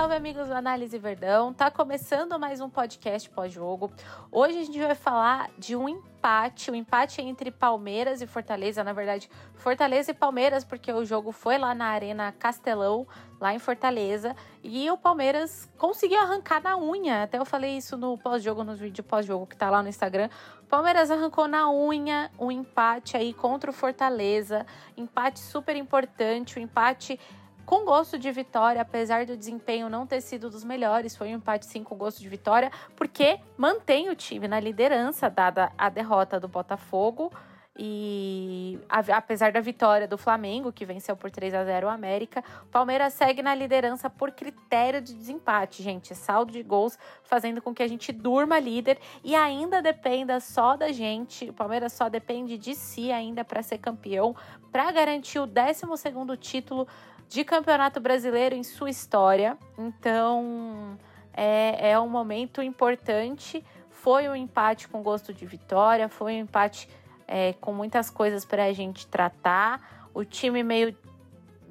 salve amigos do Análise Verdão. Tá começando mais um podcast pós-jogo. Hoje a gente vai falar de um empate, o um empate entre Palmeiras e Fortaleza, na verdade, Fortaleza e Palmeiras, porque o jogo foi lá na Arena Castelão, lá em Fortaleza, e o Palmeiras conseguiu arrancar na unha. Até eu falei isso no pós-jogo, no vídeo pós-jogo que tá lá no Instagram. O Palmeiras arrancou na unha um empate aí contra o Fortaleza, empate super importante, um empate com gosto de vitória, apesar do desempenho não ter sido dos melhores, foi um empate sim com gosto de vitória, porque mantém o time na liderança, dada a derrota do Botafogo. E apesar da vitória do Flamengo, que venceu por 3 a 0 o América, o Palmeiras segue na liderança por critério de desempate, gente. Saldo de gols fazendo com que a gente durma líder e ainda dependa só da gente. O Palmeiras só depende de si ainda para ser campeão, para garantir o 12 título de campeonato brasileiro em sua história. Então é, é um momento importante. Foi um empate com gosto de vitória, foi um empate é, com muitas coisas para a gente tratar. O time meio,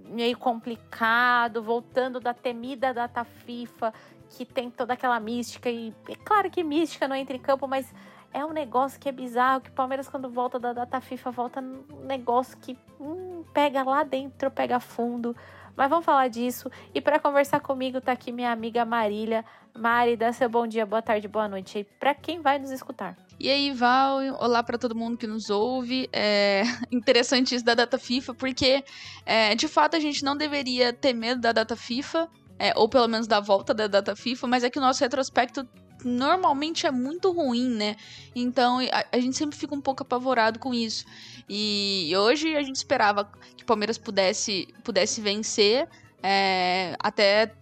meio complicado, voltando da temida data FIFA, que tem toda aquela mística. E é claro que mística não entra em campo, mas é um negócio que é bizarro, que o Palmeiras quando volta da data FIFA volta num negócio que hum, pega lá dentro, pega fundo. Mas vamos falar disso. E para conversar comigo tá aqui minha amiga Marília. Mari, dá seu bom dia, boa tarde, boa noite aí para quem vai nos escutar. E aí, Val, olá para todo mundo que nos ouve. É interessante isso da data FIFA, porque é, de fato a gente não deveria ter medo da data FIFA, é, ou pelo menos da volta da data FIFA, mas é que o nosso retrospecto normalmente é muito ruim, né? Então a, a, gente sempre fica um pouco apavorado com isso. E hoje a gente esperava que o Palmeiras pudesse, pudesse vencer. É, até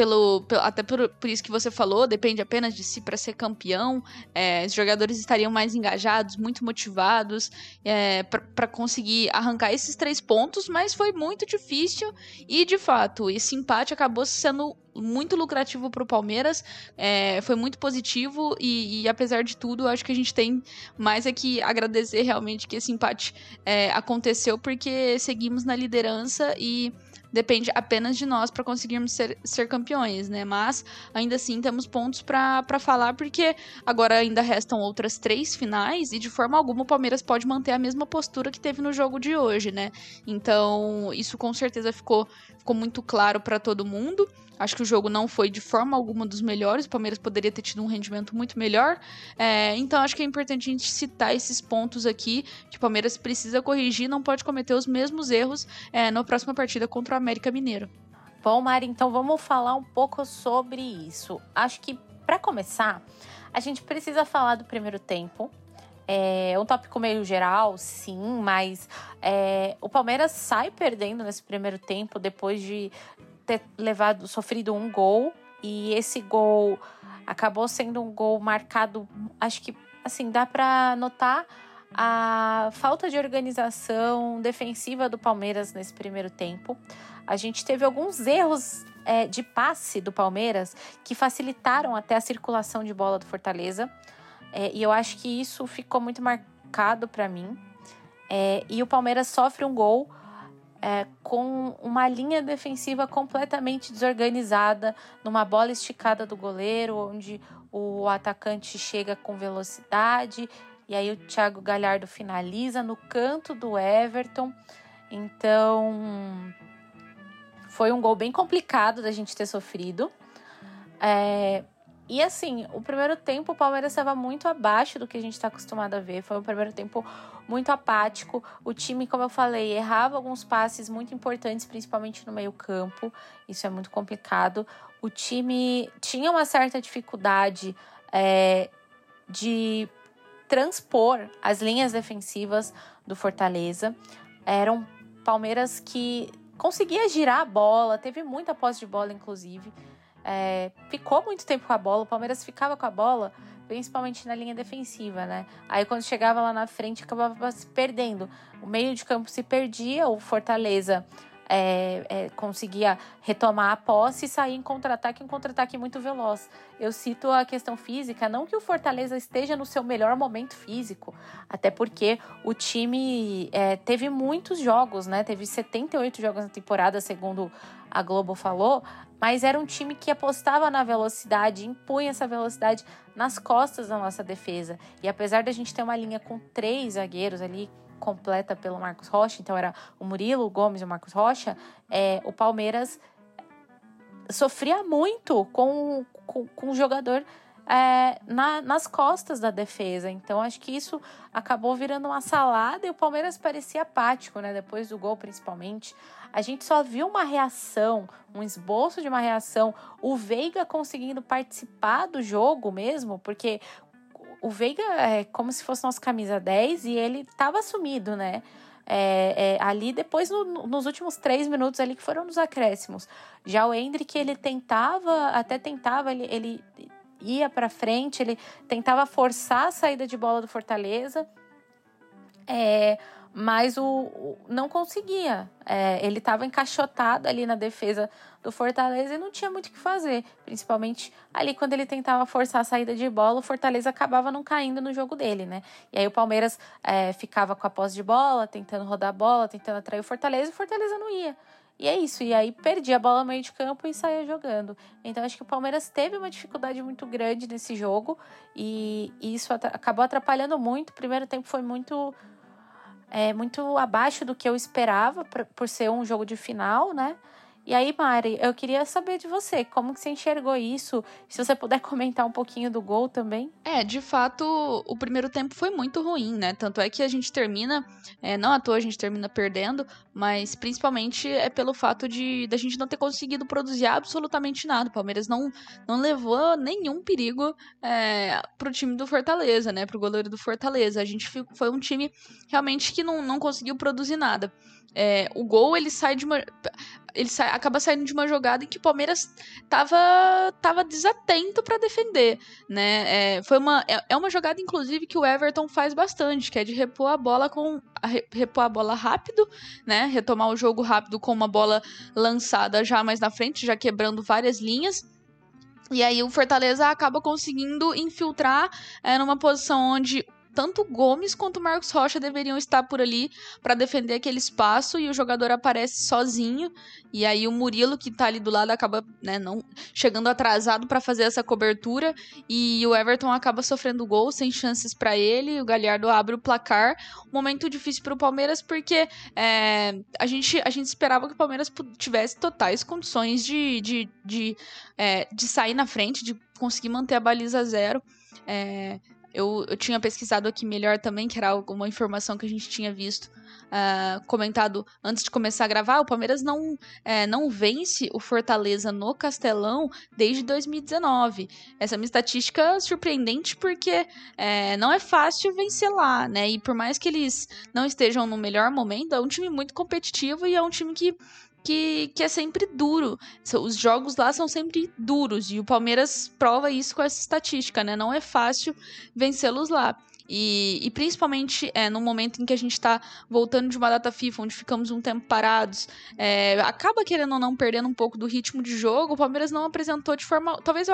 pelo, até por, por, isso que você falou, depende apenas de si para ser campeão. É, os jogadores estariam mais engajados, muito motivados é, para conseguir arrancar esses três pontos, mas foi muito difícil e de fato esse empate acabou sendo muito lucrativo para o Palmeiras, é, foi muito positivo e, e, apesar de tudo, acho que a gente tem mais é que agradecer realmente que esse empate é, aconteceu porque seguimos na liderança e depende apenas de nós para conseguirmos ser, ser campeões, né? Mas ainda assim temos pontos para falar, porque agora ainda restam outras três finais e de forma alguma o Palmeiras pode manter a mesma postura que teve no jogo de hoje, né? Então isso com certeza ficou, ficou muito claro para todo mundo. Acho que o jogo não foi de forma alguma dos melhores. O Palmeiras poderia ter tido um rendimento muito melhor. É, então acho que é importante a gente citar esses pontos aqui que o Palmeiras precisa corrigir, não pode cometer os mesmos erros é, na próxima partida contra o América Mineiro. Bom, Mari, então vamos falar um pouco sobre isso. Acho que para começar, a gente precisa falar do primeiro tempo. É um tópico meio geral, sim, mas é, o Palmeiras sai perdendo nesse primeiro tempo depois de ter levado, sofrido um gol e esse gol acabou sendo um gol marcado, acho que assim, dá para notar a falta de organização defensiva do Palmeiras nesse primeiro tempo. A gente teve alguns erros é, de passe do Palmeiras que facilitaram até a circulação de bola do Fortaleza. É, e eu acho que isso ficou muito marcado para mim. É, e o Palmeiras sofre um gol é, com uma linha defensiva completamente desorganizada, numa bola esticada do goleiro, onde o atacante chega com velocidade e aí o Thiago Galhardo finaliza no canto do Everton. Então foi um gol bem complicado da gente ter sofrido. É, e assim, o primeiro tempo o Palmeiras estava muito abaixo do que a gente está acostumado a ver. Foi um primeiro tempo muito apático. O time, como eu falei, errava alguns passes muito importantes, principalmente no meio-campo. Isso é muito complicado. O time tinha uma certa dificuldade é, de transpor as linhas defensivas do Fortaleza. Eram Palmeiras que conseguia girar a bola, teve muita posse de bola, inclusive é, ficou muito tempo com a bola, o Palmeiras ficava com a bola, principalmente na linha defensiva, né? Aí quando chegava lá na frente, acabava se perdendo. O meio de campo se perdia, o Fortaleza é, é, conseguia retomar a posse e sair em contra-ataque, um contra-ataque muito veloz. Eu cito a questão física, não que o Fortaleza esteja no seu melhor momento físico, até porque o time é, teve muitos jogos, né? Teve 78 jogos na temporada, segundo a Globo falou, mas era um time que apostava na velocidade, impunha essa velocidade nas costas da nossa defesa. E apesar da gente ter uma linha com três zagueiros ali, completa pelo Marcos Rocha, então era o Murilo, o Gomes e o Marcos Rocha, é, o Palmeiras sofria muito com, com, com o jogador é, na, nas costas da defesa. Então, acho que isso acabou virando uma salada e o Palmeiras parecia apático, né? Depois do gol, principalmente. A gente só viu uma reação, um esboço de uma reação. O Veiga conseguindo participar do jogo mesmo, porque o Veiga é como se fosse nosso camisa 10 e ele estava sumido, né? É, é, ali depois no, nos últimos três minutos ali que foram nos acréscimos. Já o Hendrick ele tentava, até tentava, ele, ele ia para frente, ele tentava forçar a saída de bola do Fortaleza, é, mas o, o, não conseguia. É, ele estava encaixotado ali na defesa do Fortaleza e não tinha muito o que fazer, principalmente ali quando ele tentava forçar a saída de bola, o Fortaleza acabava não caindo no jogo dele, né? E aí o Palmeiras é, ficava com a posse de bola, tentando rodar a bola, tentando atrair o Fortaleza e o Fortaleza não ia. E é isso. E aí perdi a bola no meio de campo e saía jogando. Então acho que o Palmeiras teve uma dificuldade muito grande nesse jogo e, e isso acabou atrapalhando muito. O primeiro tempo foi muito é, muito abaixo do que eu esperava pra, por ser um jogo de final, né? E aí, Mari, eu queria saber de você, como que você enxergou isso? Se você puder comentar um pouquinho do gol também. É, de fato, o primeiro tempo foi muito ruim, né? Tanto é que a gente termina, é, não à toa a gente termina perdendo, mas principalmente é pelo fato de da gente não ter conseguido produzir absolutamente nada. O Palmeiras não, não levou nenhum perigo é, pro time do Fortaleza, né? Pro goleiro do Fortaleza. A gente foi um time realmente que não, não conseguiu produzir nada. É, o gol ele sai de uma. Ele sai, acaba saindo de uma jogada em que o Palmeiras tava, tava desatento para defender, né? É, foi uma, é, é, uma jogada, inclusive, que o Everton faz bastante, que é de repor a bola com. A, repor a bola rápido, né? Retomar o jogo rápido com uma bola lançada já mais na frente, já quebrando várias linhas. E aí o Fortaleza acaba conseguindo infiltrar é, numa posição onde tanto Gomes quanto o Marcos Rocha deveriam estar por ali para defender aquele espaço e o jogador aparece sozinho e aí o Murilo que tá ali do lado acaba, né, não chegando atrasado para fazer essa cobertura e o Everton acaba sofrendo gol sem chances para ele, o Galhardo abre o placar. Um momento difícil para o Palmeiras porque é, a gente a gente esperava que o Palmeiras tivesse totais condições de de, de, é, de sair na frente, de conseguir manter a baliza zero. É, eu, eu tinha pesquisado aqui melhor também, que era alguma informação que a gente tinha visto uh, comentado antes de começar a gravar. O Palmeiras não, é, não vence o Fortaleza no Castelão desde 2019. Essa é uma estatística surpreendente porque é, não é fácil vencer lá, né? E por mais que eles não estejam no melhor momento, é um time muito competitivo e é um time que que, que é sempre duro. Os jogos lá são sempre duros. E o Palmeiras prova isso com essa estatística, né? Não é fácil vencê-los lá. E, e, principalmente é, no momento em que a gente está voltando de uma data FIFA, onde ficamos um tempo parados, é, acaba querendo ou não perdendo um pouco do ritmo de jogo. O Palmeiras não apresentou de forma. Talvez,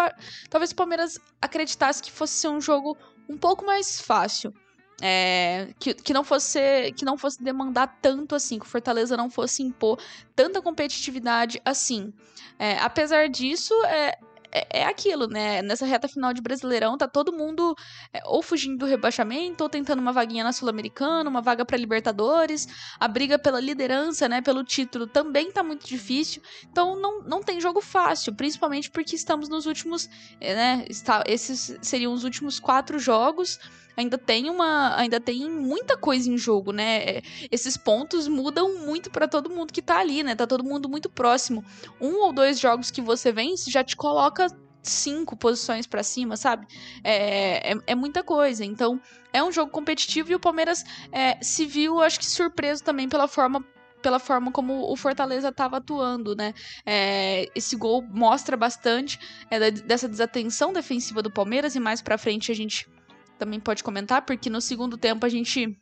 talvez o Palmeiras acreditasse que fosse ser um jogo um pouco mais fácil. É, que, que, não fosse que não fosse demandar tanto assim, que o Fortaleza não fosse impor tanta competitividade assim. É, apesar disso, é, é, é, aquilo, né? Nessa reta final de Brasileirão, tá todo mundo é, ou fugindo do rebaixamento, ou tentando uma vaguinha na Sul-Americana, uma vaga para Libertadores. A briga pela liderança, né? Pelo título também tá muito difícil. Então não, não tem jogo fácil, principalmente porque estamos nos últimos, é, né? Está, esses seriam os últimos quatro jogos ainda tem uma, ainda tem muita coisa em jogo, né? Esses pontos mudam muito para todo mundo que tá ali, né? Tá todo mundo muito próximo. Um ou dois jogos que você vence já te coloca cinco posições para cima, sabe? É, é, é, muita coisa. Então, é um jogo competitivo e o Palmeiras é, se viu, acho que surpreso também pela forma pela forma como o Fortaleza estava atuando, né? É, esse gol mostra bastante é, dessa desatenção defensiva do Palmeiras e mais para frente a gente também pode comentar, porque no segundo tempo a gente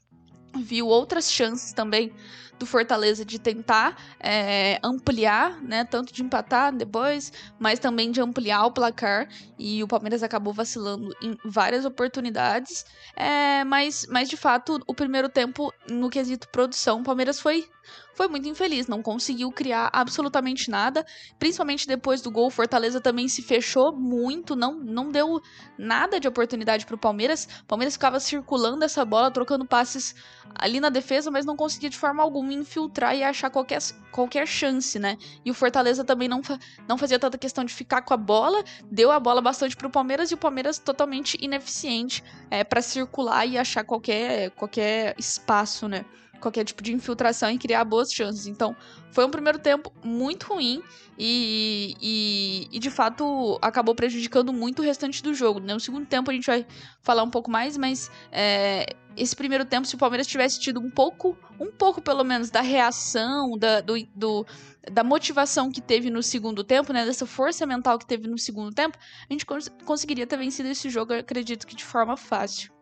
viu outras chances também do Fortaleza de tentar é, ampliar, né? Tanto de empatar depois, mas também de ampliar o placar. E o Palmeiras acabou vacilando em várias oportunidades. É, mas, mas, de fato, o primeiro tempo, no quesito produção, o Palmeiras foi foi muito infeliz, não conseguiu criar absolutamente nada, principalmente depois do gol. Fortaleza também se fechou muito, não, não deu nada de oportunidade para o Palmeiras. O Palmeiras ficava circulando essa bola, trocando passes ali na defesa, mas não conseguia de forma alguma infiltrar e achar qualquer, qualquer chance, né? E o Fortaleza também não, não fazia tanta questão de ficar com a bola, deu a bola bastante para o Palmeiras e o Palmeiras totalmente ineficiente é, para circular e achar qualquer, qualquer espaço, né? Qualquer tipo de infiltração e criar boas chances. Então, foi um primeiro tempo muito ruim e, e, e, de fato acabou prejudicando muito o restante do jogo. No segundo tempo a gente vai falar um pouco mais, mas é, esse primeiro tempo, se o Palmeiras tivesse tido um pouco, um pouco pelo menos da reação, da, do, do da motivação que teve no segundo tempo, né, dessa força mental que teve no segundo tempo, a gente cons conseguiria ter vencido esse jogo, acredito que de forma fácil.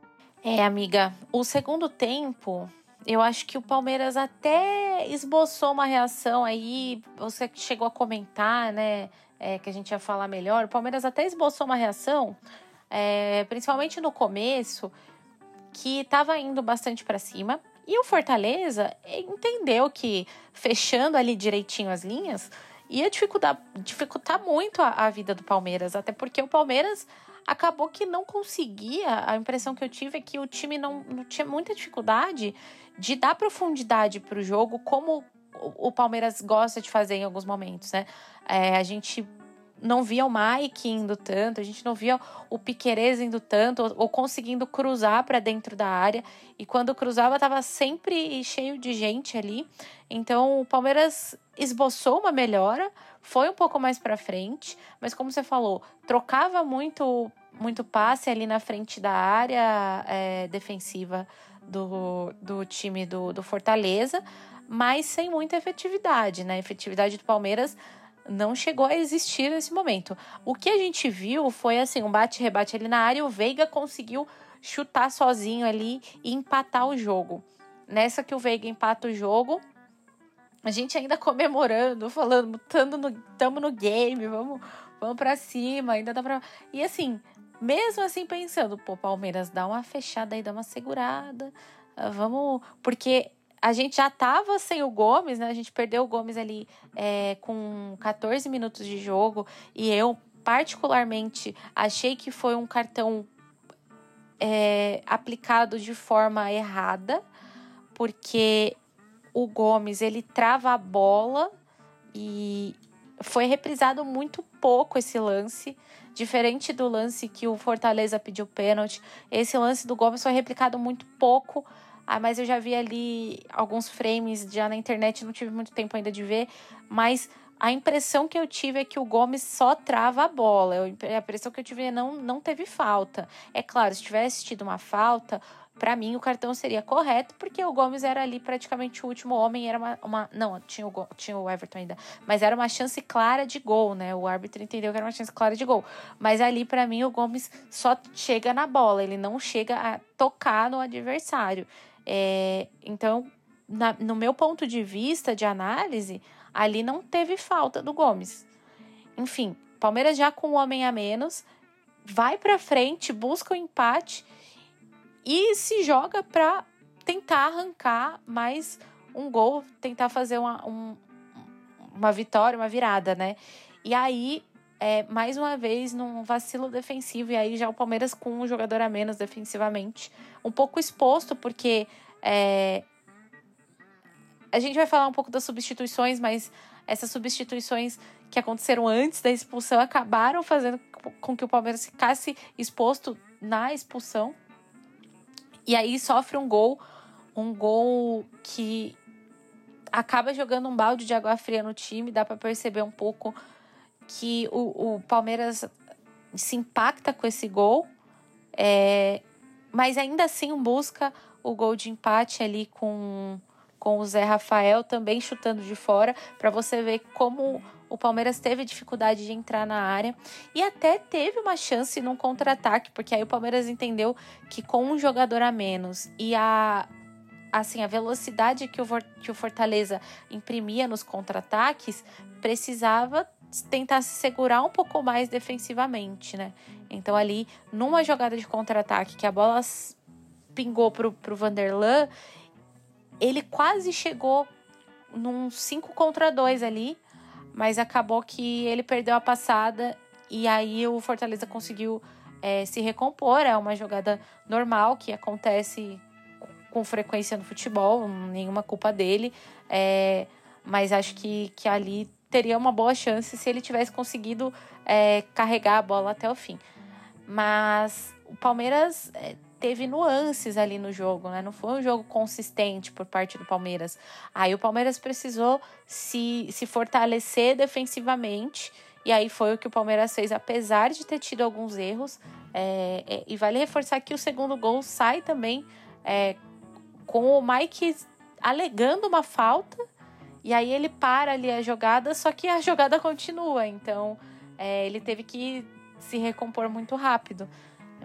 É, amiga, o segundo tempo eu acho que o Palmeiras até esboçou uma reação aí. Você chegou a comentar, né? É, que a gente ia falar melhor. O Palmeiras até esboçou uma reação, é, principalmente no começo, que estava indo bastante para cima. E o Fortaleza entendeu que fechando ali direitinho as linhas ia dificultar, dificultar muito a, a vida do Palmeiras. Até porque o Palmeiras acabou que não conseguia. A impressão que eu tive é que o time não, não tinha muita dificuldade de dar profundidade para o jogo, como o Palmeiras gosta de fazer em alguns momentos, né? É, a gente não via o Mike indo tanto, a gente não via o Piquerez indo tanto, ou, ou conseguindo cruzar para dentro da área. E quando cruzava, estava sempre cheio de gente ali. Então o Palmeiras esboçou uma melhora, foi um pouco mais para frente, mas como você falou, trocava muito, muito passe ali na frente da área é, defensiva do, do time do, do Fortaleza, mas sem muita efetividade, né? A efetividade do Palmeiras não chegou a existir nesse momento. O que a gente viu foi assim, um bate-rebate ali na área, o Veiga conseguiu chutar sozinho ali e empatar o jogo. Nessa que o Veiga empata o jogo, a gente ainda comemorando, falando, tamo no, tamo no game, vamos, vamos para cima, ainda dá pra. E assim, mesmo assim pensando, pô, Palmeiras, dá uma fechada aí, dá uma segurada, ah, vamos. Porque a gente já tava sem o Gomes, né? A gente perdeu o Gomes ali é, com 14 minutos de jogo e eu, particularmente, achei que foi um cartão é, aplicado de forma errada, porque o Gomes ele trava a bola e foi reprisado muito pouco esse lance. Diferente do lance que o Fortaleza pediu pênalti, esse lance do Gomes foi replicado muito pouco. Ah, mas eu já vi ali alguns frames já na internet, não tive muito tempo ainda de ver, mas a impressão que eu tive é que o Gomes só trava a bola. A impressão que eu tive é não, não teve falta. É claro, se tivesse tido uma falta, para mim o cartão seria correto, porque o Gomes era ali praticamente o último homem, era uma, uma não, tinha o, tinha o Everton ainda, mas era uma chance clara de gol, né? O árbitro entendeu que era uma chance clara de gol. Mas ali para mim o Gomes só chega na bola, ele não chega a tocar no adversário. É, então, na, no meu ponto de vista de análise, ali não teve falta do Gomes. Enfim, Palmeiras já com um homem a menos, vai para frente, busca o empate e se joga para tentar arrancar mais um gol, tentar fazer uma, um, uma vitória, uma virada, né? E aí, é, mais uma vez, num vacilo defensivo, e aí já o Palmeiras com um jogador a menos defensivamente, um pouco exposto, porque é, a gente vai falar um pouco das substituições, mas essas substituições que aconteceram antes da expulsão acabaram fazendo com que o Palmeiras ficasse exposto na expulsão. E aí sofre um gol, um gol que acaba jogando um balde de água fria no time, dá para perceber um pouco que o, o, Palmeiras se impacta com esse gol, é, mas ainda assim busca o gol de empate ali com, com o Zé Rafael também chutando de fora, para você ver como o Palmeiras teve dificuldade de entrar na área e até teve uma chance num contra-ataque, porque aí o Palmeiras entendeu que com um jogador a menos e a assim, a velocidade que o, que o Fortaleza imprimia nos contra-ataques precisava tentar se segurar um pouco mais defensivamente, né? Então ali, numa jogada de contra-ataque que a bola pingou pro, pro Vanderlan, ele quase chegou num 5 contra 2 ali, mas acabou que ele perdeu a passada e aí o Fortaleza conseguiu é, se recompor. É uma jogada normal que acontece com frequência no futebol, nenhuma culpa dele. É, mas acho que, que ali teria uma boa chance se ele tivesse conseguido é, carregar a bola até o fim. Mas o Palmeiras é, teve nuances ali no jogo, né? Não foi um jogo consistente por parte do Palmeiras. Aí o Palmeiras precisou se, se fortalecer defensivamente. E aí foi o que o Palmeiras fez, apesar de ter tido alguns erros. É, é, e vale reforçar que o segundo gol sai também é, com o Mike alegando uma falta. E aí ele para ali a jogada, só que a jogada continua. Então é, ele teve que se recompor muito rápido.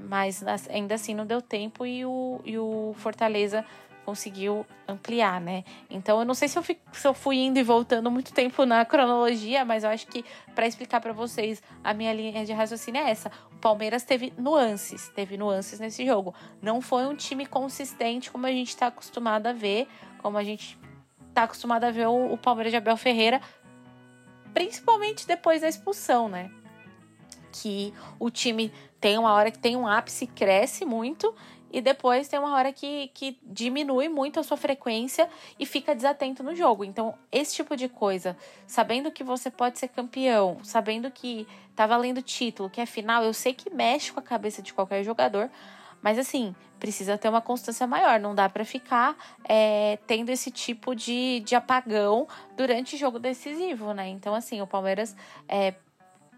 Mas ainda assim não deu tempo e o, e o Fortaleza conseguiu ampliar, né? Então eu não sei se eu, fico, se eu fui indo e voltando muito tempo na cronologia, mas eu acho que para explicar para vocês a minha linha de raciocínio é essa. O Palmeiras teve nuances, teve nuances nesse jogo. Não foi um time consistente como a gente está acostumado a ver, como a gente está acostumado a ver o, o Palmeiras de Abel Ferreira, principalmente depois da expulsão, né? Que o time tem uma hora que tem um ápice, cresce muito e depois tem uma hora que, que diminui muito a sua frequência e fica desatento no jogo. Então, esse tipo de coisa, sabendo que você pode ser campeão, sabendo que tá valendo título, que é final, eu sei que mexe com a cabeça de qualquer jogador, mas assim, precisa ter uma constância maior. Não dá para ficar é, tendo esse tipo de, de apagão durante jogo decisivo, né? Então, assim, o Palmeiras é,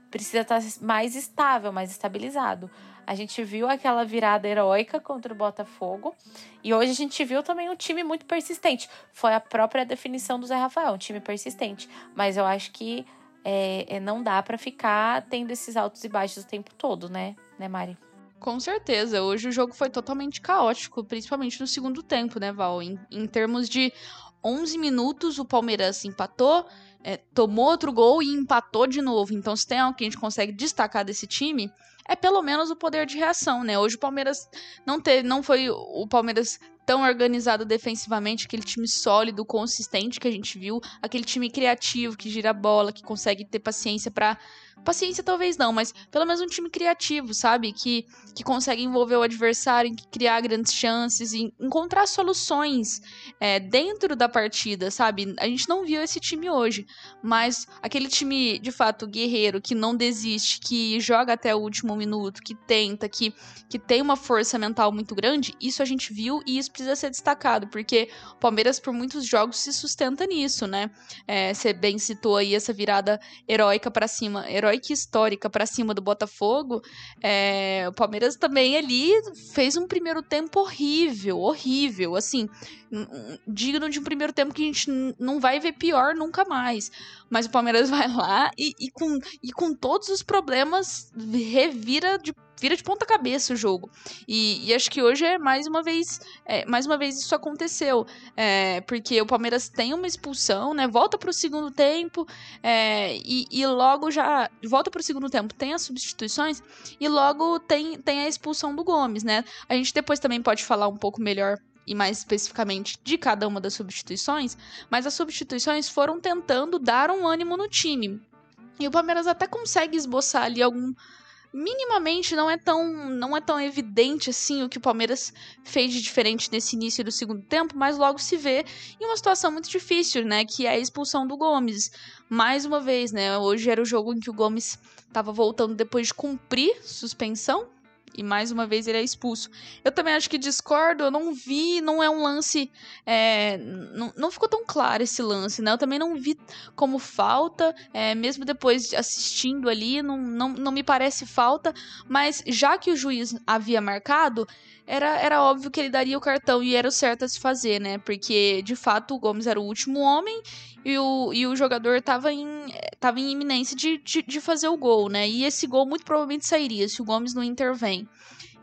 precisa estar mais estável, mais estabilizado. A gente viu aquela virada heróica contra o Botafogo. E hoje a gente viu também um time muito persistente. Foi a própria definição do Zé Rafael, um time persistente. Mas eu acho que é, é não dá para ficar tendo esses altos e baixos o tempo todo, né, né, Mari? Com certeza. Hoje o jogo foi totalmente caótico, principalmente no segundo tempo, né, Val? Em, em termos de 11 minutos, o Palmeiras empatou, é, tomou outro gol e empatou de novo. Então, se tem algo que a gente consegue destacar desse time, é pelo menos o poder de reação, né? Hoje o Palmeiras não teve, não foi o Palmeiras tão organizado defensivamente, aquele time sólido, consistente que a gente viu, aquele time criativo que gira a bola, que consegue ter paciência para paciência talvez não, mas pelo menos um time criativo, sabe? Que, que consegue envolver o adversário, criar grandes chances, e encontrar soluções é, dentro da partida, sabe? A gente não viu esse time hoje, mas aquele time de fato guerreiro, que não desiste, que joga até o último minuto, que tenta, que, que tem uma força mental muito grande, isso a gente viu e isso precisa ser destacado, porque o Palmeiras por muitos jogos se sustenta nisso, né? É, você bem citou aí essa virada heróica para cima, heróica histórica para cima do Botafogo, é, o Palmeiras também ali fez um primeiro tempo horrível, horrível, assim, digno de um primeiro tempo que a gente não vai ver pior nunca mais. Mas o Palmeiras vai lá e, e com, e com todos os problemas revira de vira de ponta cabeça o jogo. E, e, acho que hoje é mais uma vez, é, mais uma vez isso aconteceu, é, porque o Palmeiras tem uma expulsão, né? Volta para o segundo tempo é, e, e, logo já volta para o segundo tempo, tem as substituições e logo tem, tem a expulsão do Gomes, né? A gente depois também pode falar um pouco melhor e mais especificamente de cada uma das substituições, mas as substituições foram tentando dar um ânimo no time. E o Palmeiras até consegue esboçar ali algum, minimamente não é tão não é tão evidente assim o que o Palmeiras fez de diferente nesse início do segundo tempo, mas logo se vê em uma situação muito difícil, né, que é a expulsão do Gomes. Mais uma vez, né, hoje era o jogo em que o Gomes estava voltando depois de cumprir suspensão, e mais uma vez ele é expulso. Eu também acho que discordo, eu não vi, não é um lance. É, não, não ficou tão claro esse lance, né? Eu também não vi como falta, é, mesmo depois assistindo ali, não, não, não me parece falta, mas já que o juiz havia marcado, era, era óbvio que ele daria o cartão e era o certo a se fazer, né? Porque de fato o Gomes era o último homem e o, e o jogador estava em, tava em iminência de, de, de, fazer o gol, né? E esse gol muito provavelmente sairia se o Gomes não intervém.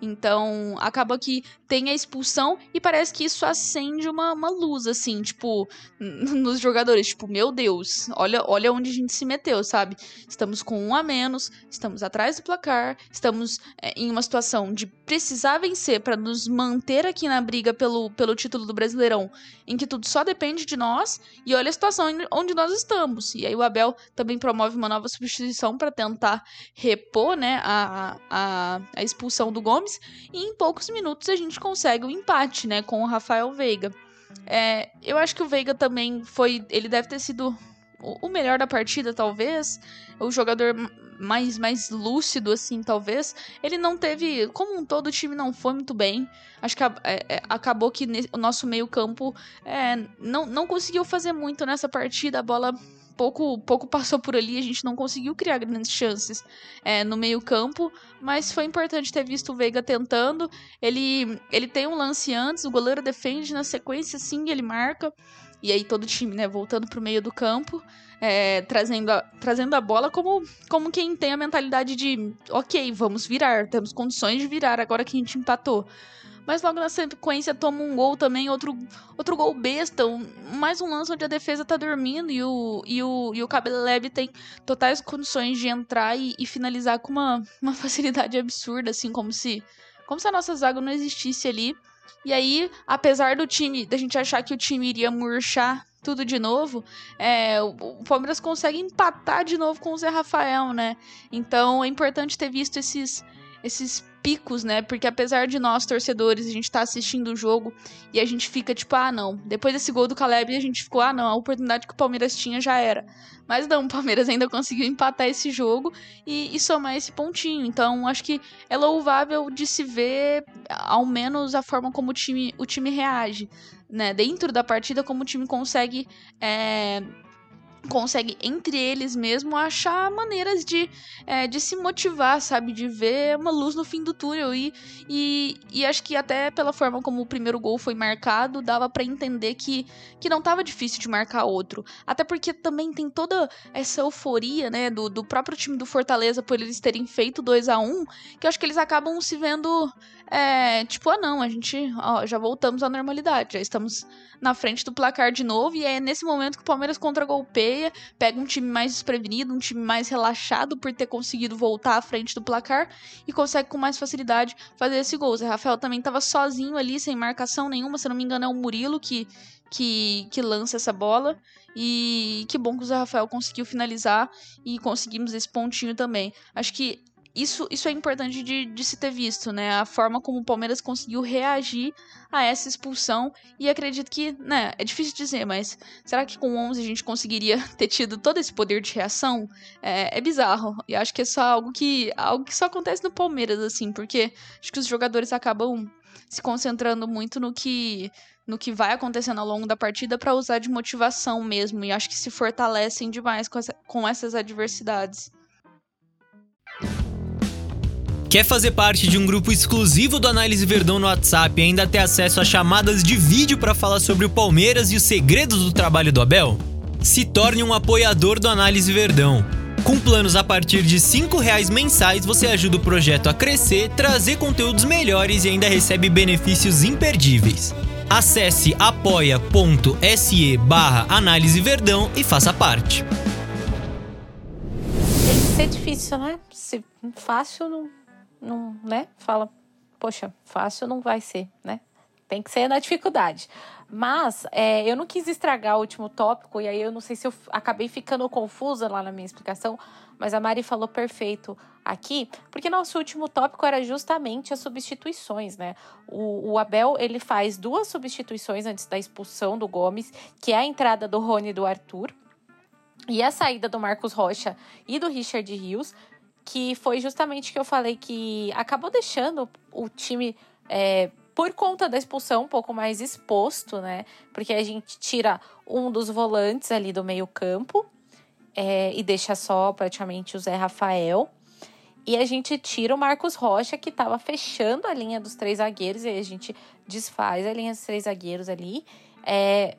Então, acaba que tem a expulsão e parece que isso acende uma, uma luz, assim, tipo, nos jogadores. Tipo, meu Deus, olha, olha onde a gente se meteu, sabe? Estamos com um a menos, estamos atrás do placar, estamos é, em uma situação de precisar vencer para nos manter aqui na briga pelo, pelo título do Brasileirão, em que tudo só depende de nós, e olha a situação onde nós estamos. E aí o Abel também promove uma nova substituição para tentar repor, né, a, a, a expulsão do Gomes e em poucos minutos a gente consegue o um empate, né, com o Rafael Veiga. É, eu acho que o Veiga também foi. Ele deve ter sido o melhor da partida, talvez. O jogador mais, mais lúcido, assim, talvez. Ele não teve. Como um todo, o time não foi muito bem. Acho que é, é, acabou que o nosso meio-campo é, não, não conseguiu fazer muito nessa partida. A bola pouco, pouco passou por ali, a gente não conseguiu criar grandes chances é, no meio-campo, mas foi importante ter visto o Veiga tentando. Ele, ele tem um lance antes, o goleiro defende, na sequência, sim, ele marca. E aí todo o time, né, voltando pro meio do campo, é, trazendo, a, trazendo a bola como, como quem tem a mentalidade de ok, vamos virar, temos condições de virar agora que a gente empatou mas logo na sequência toma um gol também, outro, outro gol besta, um, mais um lance onde a defesa tá dormindo e o, e o, e o Cabeleb tem totais condições de entrar e, e, finalizar com uma, uma facilidade absurda, assim, como se, como se a nossa zaga não existisse ali. E aí, apesar do time, da gente achar que o time iria murchar tudo de novo, é, o, Palmeiras consegue empatar de novo com o Zé Rafael, né? Então é importante ter visto esses, esses picos, né? Porque apesar de nós, torcedores, a gente tá assistindo o jogo e a gente fica tipo, ah, não. Depois desse gol do Caleb, a gente ficou, ah, não, a oportunidade que o Palmeiras tinha já era. Mas não, o Palmeiras ainda conseguiu empatar esse jogo e, e somar esse pontinho. Então, acho que é louvável de se ver, ao menos, a forma como o time, o time reage. Né, dentro da partida, como o time consegue é, consegue entre eles mesmo achar maneiras de, é, de se motivar, sabe? De ver uma luz no fim do túnel. E, e, e acho que até pela forma como o primeiro gol foi marcado, dava para entender que, que não tava difícil de marcar outro. Até porque também tem toda essa euforia, né, do, do próprio time do Fortaleza por eles terem feito 2 a 1 que eu acho que eles acabam se vendo é, tipo, ah não, a gente ó, já voltamos à normalidade, já estamos na frente do placar de novo, e é nesse momento que o Palmeiras contra-golpeia, pega um time mais desprevenido, um time mais relaxado por ter conseguido voltar à frente do placar e consegue com mais facilidade fazer esse gol. O Zé Rafael também estava sozinho ali, sem marcação nenhuma, se não me engano é o Murilo que, que, que lança essa bola. E que bom que o Zé Rafael conseguiu finalizar e conseguimos esse pontinho também. Acho que isso, isso é importante de, de, se ter visto, né? A forma como o Palmeiras conseguiu reagir a essa expulsão. E acredito que, né, é difícil dizer, mas será que com 11 a gente conseguiria ter tido todo esse poder de reação? É, é bizarro. E acho que é só algo que, algo que só acontece no Palmeiras, assim, porque acho que os jogadores acabam se concentrando muito no que no que vai acontecendo ao longo da partida para usar de motivação mesmo e acho que se fortalecem demais com, essa, com essas adversidades. Quer fazer parte de um grupo exclusivo do Análise Verdão no WhatsApp e ainda ter acesso a chamadas de vídeo para falar sobre o Palmeiras e os segredos do trabalho do Abel? Se torne um apoiador do Análise Verdão. Com planos a partir de R$ reais mensais, você ajuda o projeto a crescer, trazer conteúdos melhores e ainda recebe benefícios imperdíveis. Acesse apoia.se barra Análise Verdão e faça parte. Que ser difícil, né? Se fácil não não, né? Fala, poxa, fácil não vai ser, né? Tem que ser na dificuldade. Mas é, eu não quis estragar o último tópico, e aí eu não sei se eu acabei ficando confusa lá na minha explicação, mas a Mari falou perfeito aqui, porque nosso último tópico era justamente as substituições, né? O, o, Abel, ele faz duas substituições antes da expulsão do Gomes, que é a entrada do Rony e do Arthur, e a saída do Marcos Rocha e do Richard Rios, que foi justamente que eu falei que acabou deixando o time é, por conta da expulsão um pouco mais exposto, né? Porque a gente tira um dos volantes ali do meio campo é, e deixa só praticamente o Zé Rafael. E a gente tira o Marcos Rocha, que estava fechando a linha dos três zagueiros, e a gente desfaz a linha dos três zagueiros ali, é,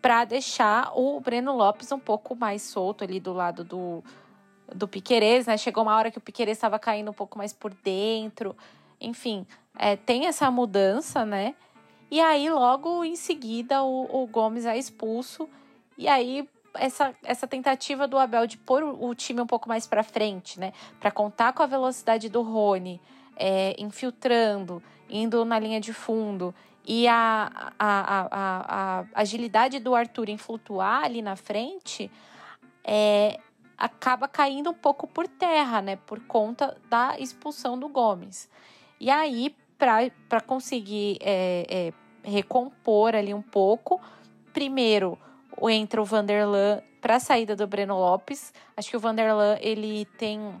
para deixar o Breno Lopes um pouco mais solto ali do lado do, do Piquerez, né? Chegou uma hora que o Piquerez estava caindo um pouco mais por dentro. enfim, é, tem essa mudança, né? E aí, logo em seguida, o, o Gomes é expulso. E aí, essa, essa tentativa do Abel de pôr o, time um pouco mais para frente, né? Para contar com a velocidade do Rony, é, infiltrando, indo na linha de fundo. E a, a, a, a, agilidade do Arthur em flutuar ali na frente é, acaba caindo um pouco por terra, né? Por conta da expulsão do Gomes. E aí, para conseguir é, é, recompor ali um pouco, primeiro entra o Vanderlan para a saída do Breno Lopes. Acho que o Vanderlan ele tem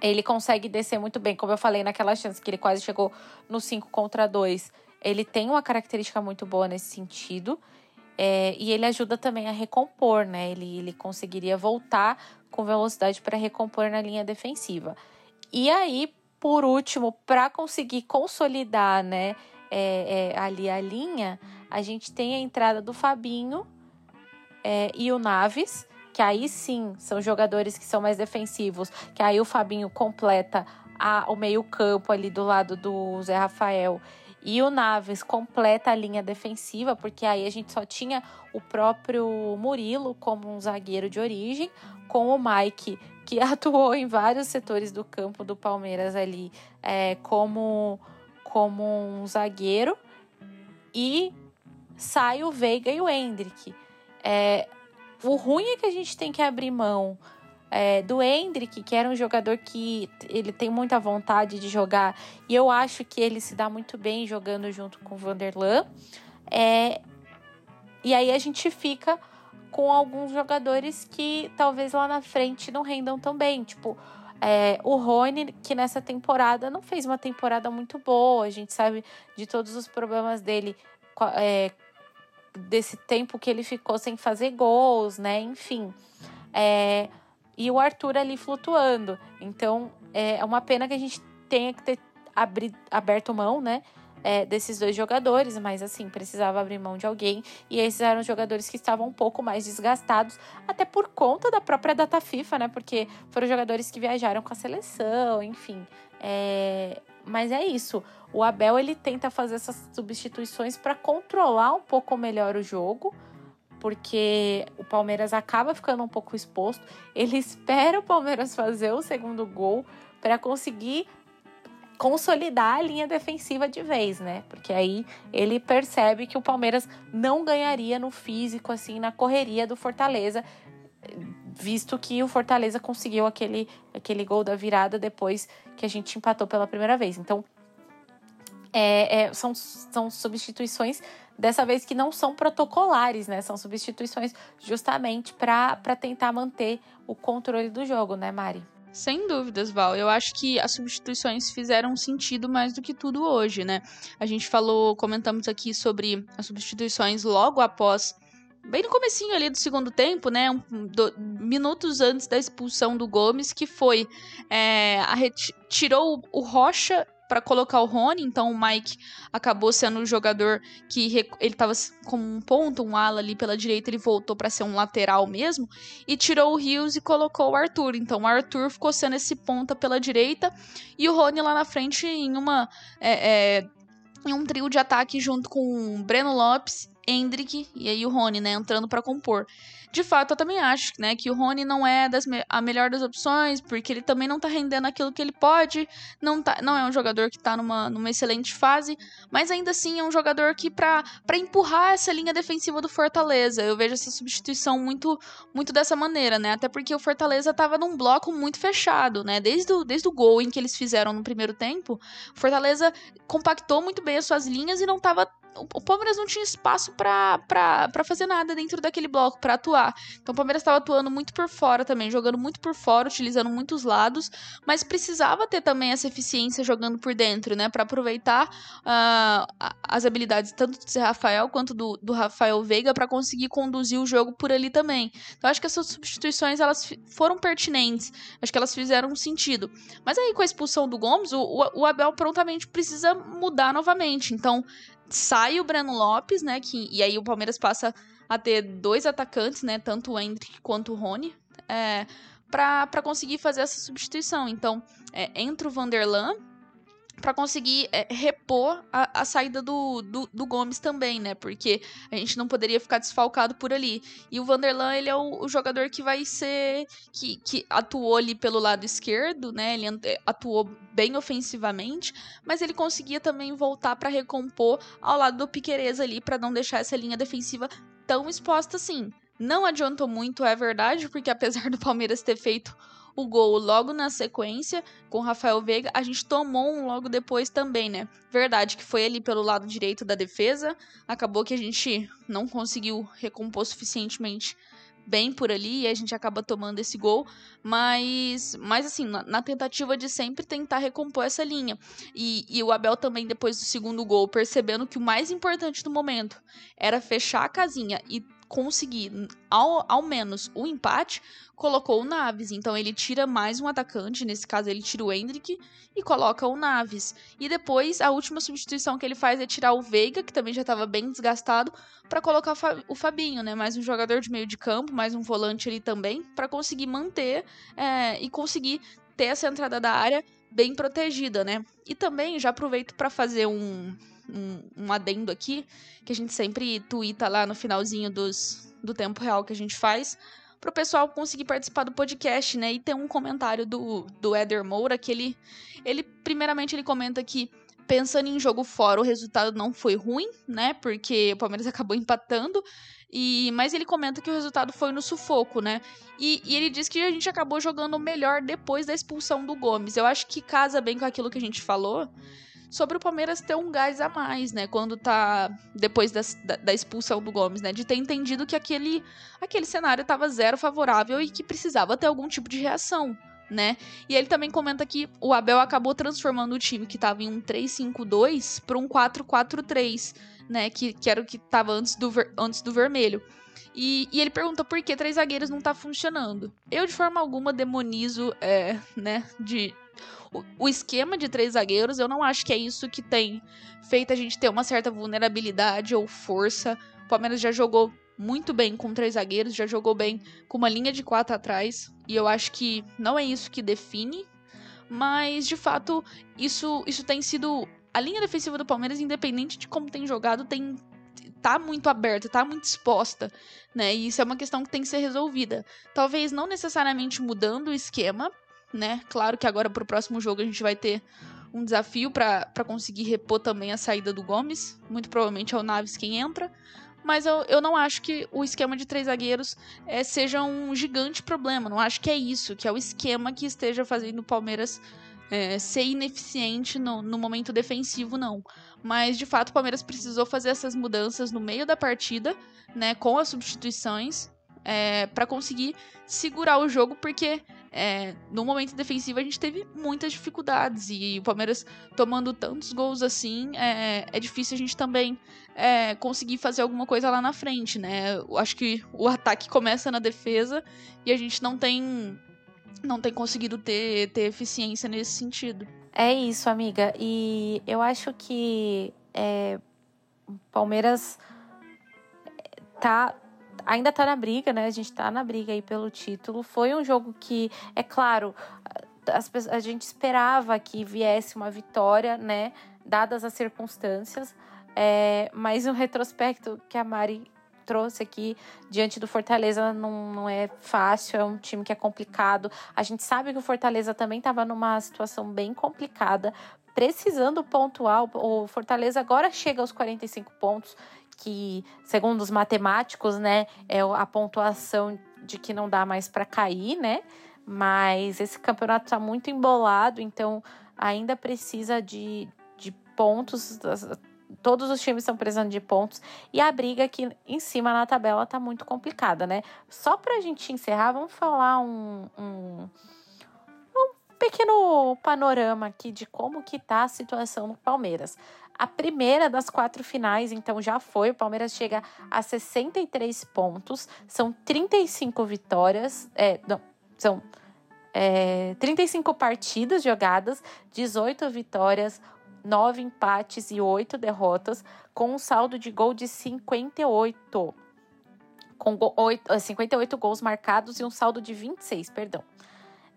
ele consegue descer muito bem, como eu falei naquela chance que ele quase chegou no 5 contra 2. Ele tem uma característica muito boa nesse sentido. É, e ele ajuda também a recompor, né? Ele, ele conseguiria voltar com velocidade para recompor na linha defensiva. E aí, por último, para conseguir consolidar, né, é, é, ali a linha, a gente tem a entrada do Fabinho é, e o Naves, que aí sim são jogadores que são mais defensivos, que aí o Fabinho completa a, o meio-campo ali do lado do Zé Rafael. E o Naves completa a linha defensiva, porque aí a gente só tinha o próprio Murilo como um zagueiro de origem, com o Mike que atuou em vários setores do campo do Palmeiras ali é, como, como um zagueiro. E sai o Veiga e o Hendrick. É, o ruim é que a gente tem que abrir mão é, do Hendrick, que era um jogador que ele tem muita vontade de jogar, e eu acho que ele se dá muito bem jogando junto com o Vanderlan. É, e aí a gente fica com alguns jogadores que talvez lá na frente não rendam tão bem. Tipo, é, o Rony, que nessa temporada não fez uma temporada muito boa. A gente sabe de todos os problemas dele, é, desse tempo que ele ficou sem fazer gols, né? Enfim. É, e o Arthur ali flutuando. Então, é uma pena que a gente tenha que ter abri, aberto mão, né? é, desses dois jogadores, mas assim, precisava abrir mão de alguém. E esses eram jogadores que estavam um pouco mais desgastados, até por conta da própria data FIFA, né? Porque foram jogadores que viajaram com a seleção, enfim. É... Mas é isso. O Abel ele tenta fazer essas substituições para controlar um pouco melhor o jogo porque o Palmeiras acaba ficando um pouco exposto. Ele espera o Palmeiras fazer o segundo gol para conseguir consolidar a linha defensiva de vez, né? Porque aí ele percebe que o Palmeiras não ganharia no físico, assim, na correria do Fortaleza, visto que o Fortaleza conseguiu aquele, aquele gol da virada depois que a gente empatou pela primeira vez. Então, é, é, são, são substituições dessa vez que não são protocolares, né? São substituições justamente para tentar manter o controle do jogo, né, Mari? Sem dúvidas, Val. Eu acho que as substituições fizeram sentido mais do que tudo hoje, né? A gente falou, comentamos aqui sobre as substituições logo após bem no comecinho ali do segundo tempo, né, um, do, minutos antes da expulsão do Gomes, que foi é, a, tirou o Rocha para colocar o Rony, então o Mike acabou sendo o jogador que ele estava como um ponto, um ala ali pela direita, ele voltou para ser um lateral mesmo e tirou o Rios e colocou o Arthur. Então o Arthur ficou sendo esse ponta pela direita e o Rony lá na frente em uma é, é, em um trio de ataque junto com o Breno Lopes, Hendrick e aí o Rony, né, entrando para compor. De fato, eu também acho, né, que o Rony não é das me a melhor das opções, porque ele também não tá rendendo aquilo que ele pode, não, tá, não é um jogador que tá numa, numa excelente fase, mas ainda assim é um jogador que para empurrar essa linha defensiva do Fortaleza, eu vejo essa substituição muito muito dessa maneira, né, até porque o Fortaleza tava num bloco muito fechado, né, desde o, desde o gol em que eles fizeram no primeiro tempo, o Fortaleza compactou muito bem as suas linhas e não tava o Palmeiras não tinha espaço para fazer nada dentro daquele bloco, para atuar. Então o Palmeiras estava atuando muito por fora também, jogando muito por fora, utilizando muitos lados, mas precisava ter também essa eficiência jogando por dentro, né? Para aproveitar uh, as habilidades tanto do Rafael quanto do, do Rafael Veiga para conseguir conduzir o jogo por ali também. Então acho que essas substituições elas foram pertinentes, acho que elas fizeram sentido. Mas aí com a expulsão do Gomes, o, o Abel prontamente precisa mudar novamente. Então sai o Breno Lopes, né? Que, e aí o Palmeiras passa a ter dois atacantes, né? Tanto o Hendrick quanto o Rony. É, para conseguir fazer essa substituição. Então, é, entra o Vanderlan para conseguir é, repor a, a saída do, do, do, Gomes também, né? Porque a gente não poderia ficar desfalcado por ali. E o Vanderlan, ele é o, o, jogador que vai ser. Que, que atuou ali pelo lado esquerdo, né? Ele atuou bem ofensivamente, mas ele conseguia também voltar para recompor ao lado do Piquerez ali, para não deixar essa linha defensiva tão exposta assim. Não adiantou muito, é verdade, porque apesar do Palmeiras ter feito o gol logo na sequência com Rafael Veiga, a gente tomou um logo depois também, né? Verdade que foi ali pelo lado direito da defesa, acabou que a gente não conseguiu recompor suficientemente bem por ali e a gente acaba tomando esse gol, mas, mas assim, na, na tentativa de sempre tentar recompor essa linha. E, e, o Abel também, depois do segundo gol, percebendo que o mais importante no momento era fechar a casinha e conseguir ao, ao menos o empate, colocou o Naves. Então ele tira mais um atacante, nesse caso ele tira o Hendrick e coloca o Naves. E depois a última substituição que ele faz é tirar o Veiga, que também já estava bem desgastado, para colocar o Fabinho, né? Mais um jogador de meio de campo, mais um volante ali também, para conseguir manter é, e conseguir ter essa entrada da área bem protegida, né? E também já aproveito para fazer um, um, um, adendo aqui, que a gente sempre twitta lá no finalzinho dos, do tempo real que a gente faz, para o pessoal conseguir participar do podcast, né? E tem um comentário do, do Éder Moura que ele, ele, primeiramente, ele comenta que pensando em jogo fora, o resultado não foi ruim, né? Porque o Palmeiras acabou empatando. E, mas ele comenta que o resultado foi no sufoco, né? E, e, ele diz que a gente acabou jogando melhor depois da expulsão do Gomes. Eu acho que casa bem com aquilo que a gente falou sobre o Palmeiras ter um gás a mais, né? Quando tá depois da, da, expulsão do Gomes, né? De ter entendido que aquele, aquele cenário estava zero favorável e que precisava ter algum tipo de reação. Né? E ele também comenta que o Abel acabou transformando o time que estava em um 3-5-2 para um 4-4-3, né? Que, que era o que estava antes do, antes do vermelho. E, e, ele pergunta por que três zagueiros não tá funcionando. Eu, de forma alguma, demonizo, é, né, de, o, esquema de três zagueiros, eu não acho que é isso que tem feito a gente ter uma certa vulnerabilidade ou força. O Palmeiras já jogou muito bem com três zagueiros, já jogou bem com uma linha de quatro atrás, e eu acho que não é isso que define, mas de fato isso, isso tem sido. A linha defensiva do Palmeiras, independente de como tem jogado, tem tá muito aberta, tá muito exposta, né? E isso é uma questão que tem que ser resolvida. Talvez não necessariamente mudando o esquema, né? Claro que agora pro próximo jogo a gente vai ter um desafio para conseguir repor também a saída do Gomes. Muito provavelmente é o Naves quem entra. Mas eu, eu não acho que o esquema de três zagueiros é, seja um gigante problema. Não acho que é isso, que é o esquema que esteja fazendo o Palmeiras é, ser ineficiente no, no momento defensivo, não. Mas, de fato, o Palmeiras precisou fazer essas mudanças no meio da partida, né? Com as substituições, é, para conseguir segurar o jogo, porque é, no momento defensivo a gente teve muitas dificuldades e o Palmeiras tomando tantos gols assim é, é difícil a gente também é, conseguir fazer alguma coisa lá na frente, né? Eu acho que o ataque começa na defesa e a gente não tem não tem conseguido ter, ter eficiência nesse sentido. É isso, amiga. E eu acho que é, Palmeiras tá ainda tá na briga, né? A gente tá na briga aí pelo título. Foi um jogo que, é claro, as, a gente esperava que viesse uma vitória, né? Dadas as circunstâncias. É, mas o retrospecto que a Mari trouxe aqui diante do Fortaleza não, não é fácil, é um time que é complicado. A gente sabe que o Fortaleza também estava numa situação bem complicada, precisando pontuar. O Fortaleza agora chega aos 45 pontos que, segundo os matemáticos, né, é a pontuação de que não dá mais para cair, né? Mas esse campeonato está muito embolado, então ainda precisa de, de pontos. Todos os times estão precisando de pontos e a briga aqui em cima na tabela está muito complicada, né? Só para a gente encerrar, vamos falar um, um, pequeno panorama aqui de como que tá a situação no Palmeiras a primeira das quatro finais, então já foi. O Palmeiras chega a 63 pontos, são 35 vitórias, é, não, são é, 35 partidas jogadas, 18 vitórias, 9 empates e 8 derrotas, com um saldo de gol de 58. Com go 8, 58 gols marcados e um saldo de 26, perdão.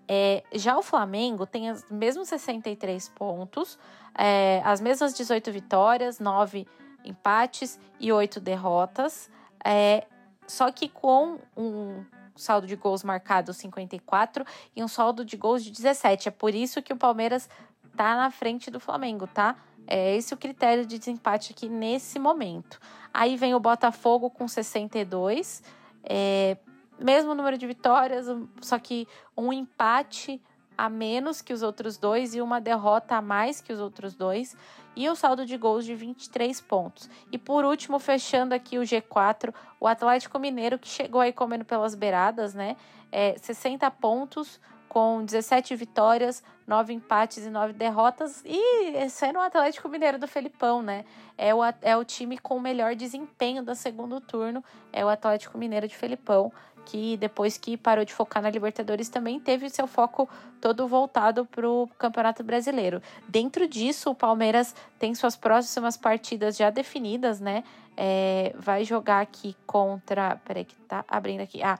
É, já o Flamengo tem os mesmos 63 pontos, é, as mesmas 18 vitórias, 9 empates e 8 derrotas. É, só que com um saldo de gols marcado 54 e um saldo de gols de 17. É por isso que o Palmeiras tá na frente do Flamengo, tá? É esse o critério de desempate aqui nesse momento. Aí vem o Botafogo com 62, é, mesmo número de vitórias, só que um empate a menos que os outros dois e uma derrota a mais que os outros dois. E o saldo de gols de 23 pontos. E por último, fechando aqui o G4, o Atlético Mineiro, que chegou aí comendo pelas beiradas, né? É, 60 pontos, com 17 vitórias, 9 empates e 9 derrotas. E sendo o Atlético Mineiro do Felipão, né? É o, é o time com o melhor desempenho do segundo turno, é o Atlético Mineiro de Felipão, que depois que parou de focar na Libertadores também teve seu foco todo voltado para o Campeonato Brasileiro. Dentro disso, o Palmeiras tem suas próximas partidas já definidas, né? É, vai jogar aqui contra. Peraí, que tá abrindo aqui. Ah,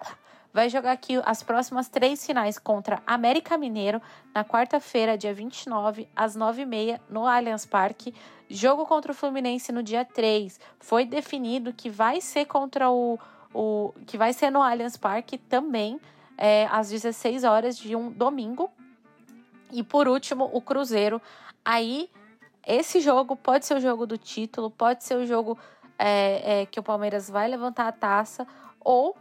vai jogar aqui as próximas três finais contra América Mineiro na quarta-feira, dia 29, às 9h30, no Allianz Parque. Jogo contra o Fluminense no dia 3. Foi definido que vai ser contra o. o que vai ser no Allianz Parque também, é, às 16 horas de um domingo. E por último, o Cruzeiro. Aí, esse jogo pode ser o jogo do título, pode ser o jogo é, é, que o Palmeiras vai levantar a taça, ou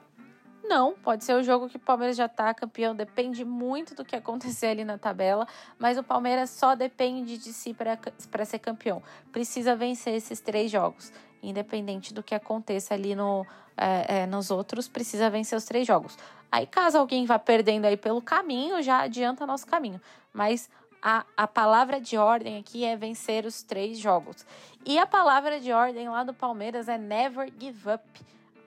não, pode ser o jogo que o Palmeiras já tá campeão, depende muito do que acontecer ali na tabela, mas o Palmeiras só depende de si para ser campeão. Precisa vencer esses três jogos, independente do que aconteça ali no, é, é, nos outros, precisa vencer os três jogos. Aí, caso alguém vá perdendo aí pelo caminho, já adianta nosso caminho. Mas a, a palavra de ordem aqui é vencer os três jogos. E a palavra de ordem lá do Palmeiras é never give up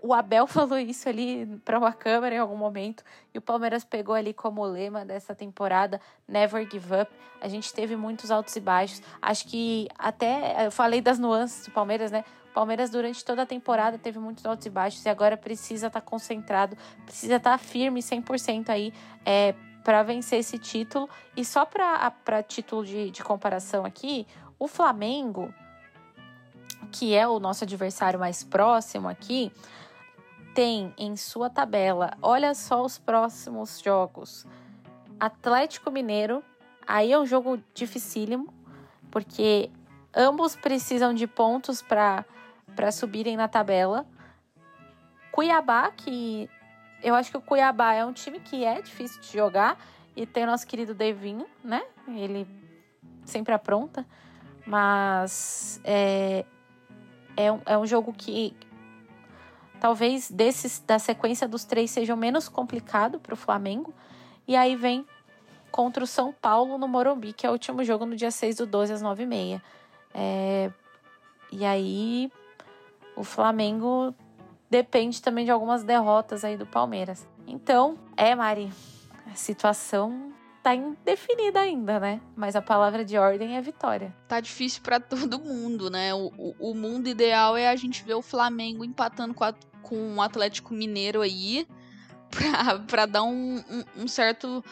o Abel falou isso ali para uma câmera em algum momento e o Palmeiras pegou ali como lema dessa temporada Never Give Up. A gente teve muitos altos e baixos. Acho que até eu falei das nuances do Palmeiras, né? Palmeiras durante toda a temporada teve muitos altos e baixos e agora precisa estar tá concentrado, precisa estar tá firme 100% aí é, para vencer esse título. E só para título de, de comparação aqui, o Flamengo, que é o nosso adversário mais próximo aqui, tem em sua tabela, olha só os próximos jogos: Atlético Mineiro, aí é um jogo dificílimo, porque ambos precisam de pontos para subirem na tabela. Cuiabá, que eu acho que o Cuiabá é um time que é difícil de jogar, e tem o nosso querido Devinho, né? Ele sempre apronta, mas é, é, um, é um jogo que talvez desses da sequência dos três seja o menos complicado para o Flamengo. E aí vem contra o São Paulo no Morumbi, que é o último jogo no dia 6 do 12 às 9h30. É... E aí o Flamengo depende também de algumas derrotas aí do Palmeiras. Então, é, Mari, a situação tá indefinida ainda, né? Mas a palavra de ordem é vitória. Tá difícil para todo mundo, né? O, o, o, mundo ideal é a gente ver o Flamengo empatando com a com o Atlético Mineiro aí pra, pra dar um, um, um certo.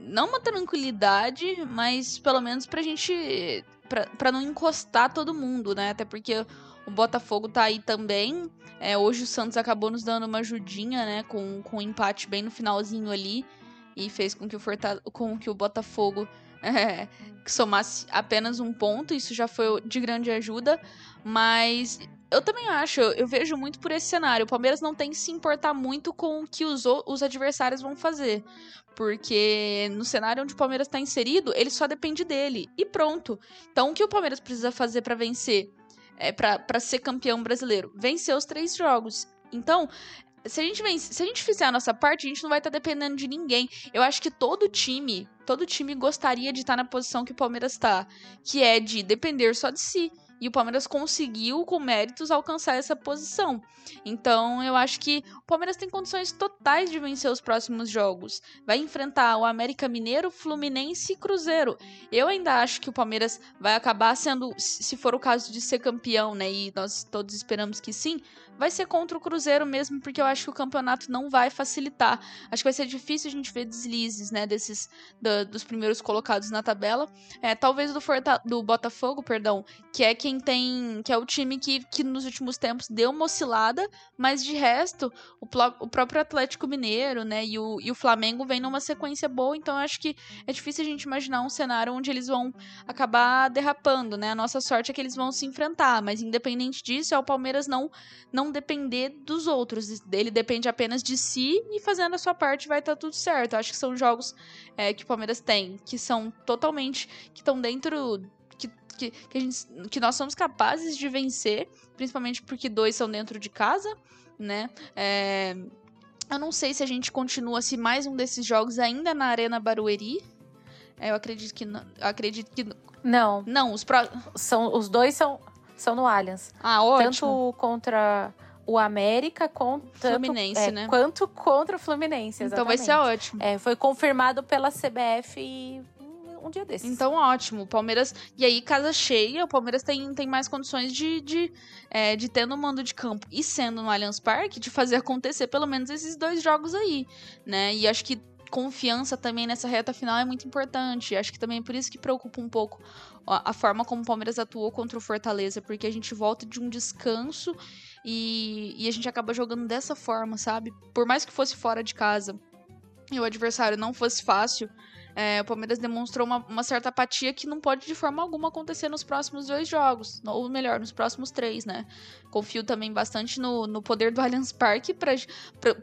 Não uma tranquilidade, mas pelo menos pra gente. Pra, pra não encostar todo mundo, né? Até porque o Botafogo tá aí também. É, hoje o Santos acabou nos dando uma ajudinha, né? Com, com um empate bem no finalzinho ali. E fez com que o, com que o Botafogo é, somasse apenas um ponto. Isso já foi de grande ajuda. Mas eu também acho, eu vejo muito por esse cenário. O Palmeiras não tem que se importar muito com o que os, os adversários vão fazer. Porque no cenário onde o Palmeiras está inserido, ele só depende dele. E pronto. Então o que o Palmeiras precisa fazer para vencer? É para ser campeão brasileiro? Vencer os três jogos. Então, se a gente vence, se a gente fizer a nossa parte, a gente não vai estar tá dependendo de ninguém. Eu acho que todo time, todo time gostaria de estar tá na posição que o Palmeiras está, que é de depender só de si e o Palmeiras conseguiu, com méritos, alcançar essa posição. Então, eu acho que o Palmeiras tem condições totais de vencer os próximos jogos. Vai enfrentar o América Mineiro, Fluminense e Cruzeiro. Eu ainda acho que o Palmeiras vai acabar sendo, se for o caso de ser campeão, né? E nós todos esperamos que sim, vai ser contra o Cruzeiro mesmo, porque eu acho que o campeonato não vai facilitar. Acho que vai ser difícil a gente ver deslizes, né? Desses do, dos primeiros colocados na tabela. É, talvez do, Forta, do Botafogo, perdão, que é quem tem. que é o time que, que nos últimos tempos deu uma oscilada, mas de resto, o, o próprio Atlético Mineiro, né, e o, e o Flamengo vem numa sequência boa, então eu acho que é difícil a gente imaginar um cenário onde eles vão acabar derrapando, né? A nossa sorte é que eles vão se enfrentar, mas independente disso, é o Palmeiras não, não depender dos outros. Ele depende apenas de si e fazendo a sua parte vai estar tá tudo certo. Eu acho que são jogos é, que o Palmeiras tem, que são totalmente. que estão dentro que, que, a gente, que nós somos capazes de vencer, principalmente porque dois são dentro de casa, né? É, eu não sei se a gente continua se mais um desses jogos ainda na Arena Barueri. É, eu acredito que não. acredito que não. Não, os são os dois são são no Allianz. Ah, ótimo. Tanto contra o América quanto Fluminense, é, né? Quanto contra o Fluminense, exatamente. Então vai ser ótimo. É, foi confirmado pela CBF um dia desses. Então, ótimo. Palmeiras. E aí, casa cheia, o Palmeiras tem, tem mais condições de, de, é, de ter no mando de campo e sendo no Allianz Parque, de fazer acontecer pelo menos esses dois jogos aí, né? E acho que confiança também nessa reta final é muito importante. Acho que também é por isso que preocupa um pouco a forma como o Palmeiras atuou contra o Fortaleza, porque a gente volta de um descanso e, e a gente acaba jogando dessa forma, sabe? Por mais que fosse fora de casa e o adversário não fosse fácil, é, o Palmeiras demonstrou uma, uma, certa apatia que não pode de forma alguma acontecer nos próximos dois jogos, ou melhor, nos próximos três, né? Confio também bastante no, no poder do Allianz Parque para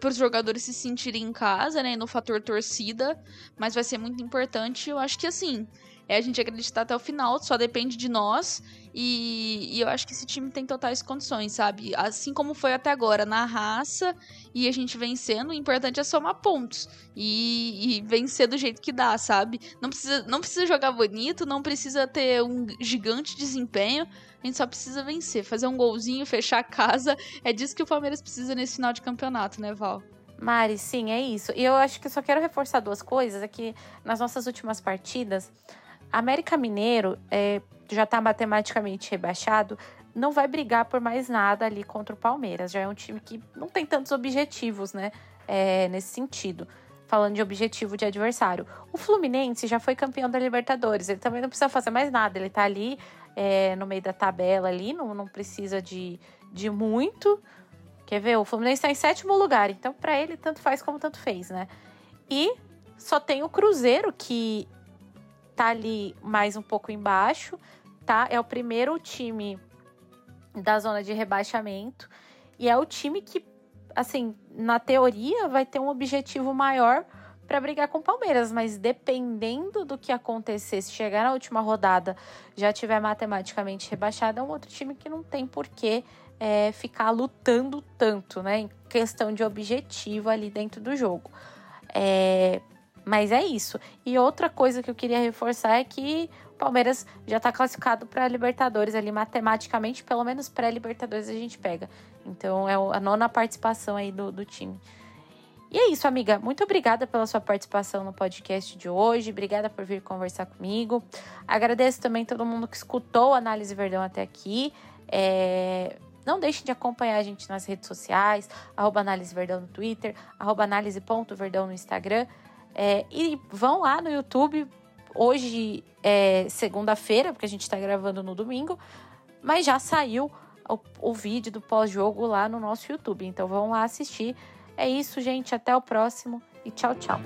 os jogadores se sentirem em casa, né? No fator torcida, mas vai ser muito importante. Eu acho que assim, é a gente acreditar até o final, só depende de nós. E, e, eu acho que esse time tem totais condições, sabe? Assim como foi até agora, na raça, e a gente vencendo, o importante é somar pontos. E, e, vencer do jeito que dá, sabe? Não precisa, não precisa jogar bonito, não precisa ter um gigante desempenho. A gente só precisa vencer, fazer um golzinho, fechar a casa. É disso que o Palmeiras precisa nesse final de campeonato, né, Val? Mari, sim, é isso. E eu acho que só quero reforçar duas coisas. É que nas nossas últimas partidas, América Mineiro é, já está matematicamente rebaixado, não vai brigar por mais nada ali contra o Palmeiras. Já é um time que não tem tantos objetivos, né? É, nesse sentido. Falando de objetivo de adversário. O Fluminense já foi campeão da Libertadores. Ele também não precisa fazer mais nada. Ele tá ali é, no meio da tabela ali, não, não precisa de, de muito. Quer ver? O Fluminense está em sétimo lugar. Então, para ele, tanto faz como tanto fez, né? E só tem o Cruzeiro, que tá ali mais um pouco embaixo, tá? É o primeiro time da zona de rebaixamento e é o time que, assim, na teoria vai ter um objetivo maior para brigar com o Palmeiras, mas dependendo do que acontecer, se chegar na última rodada já tiver matematicamente rebaixado, é um outro time que não tem porquê é, ficar lutando tanto, né? Em questão de objetivo ali dentro do jogo. É, mas é isso. E outra coisa que eu queria reforçar é que o Palmeiras já está classificado para Libertadores ali matematicamente, pelo menos pré-Libertadores a gente pega. Então é a nona participação aí do, do time. E é isso, amiga. Muito obrigada pela sua participação no podcast de hoje. Obrigada por vir conversar comigo. Agradeço também todo mundo que escutou a Análise Verdão até aqui. É... Não deixem de acompanhar a gente nas redes sociais, arroba Análise Verdão no Twitter, arroba análise.verdão no Instagram. É, e vão lá no YouTube. Hoje é segunda-feira, porque a gente está gravando no domingo, mas já saiu o, o vídeo do pós-jogo lá no nosso YouTube. Então vão lá assistir. É isso, gente. Até o próximo e tchau, tchau.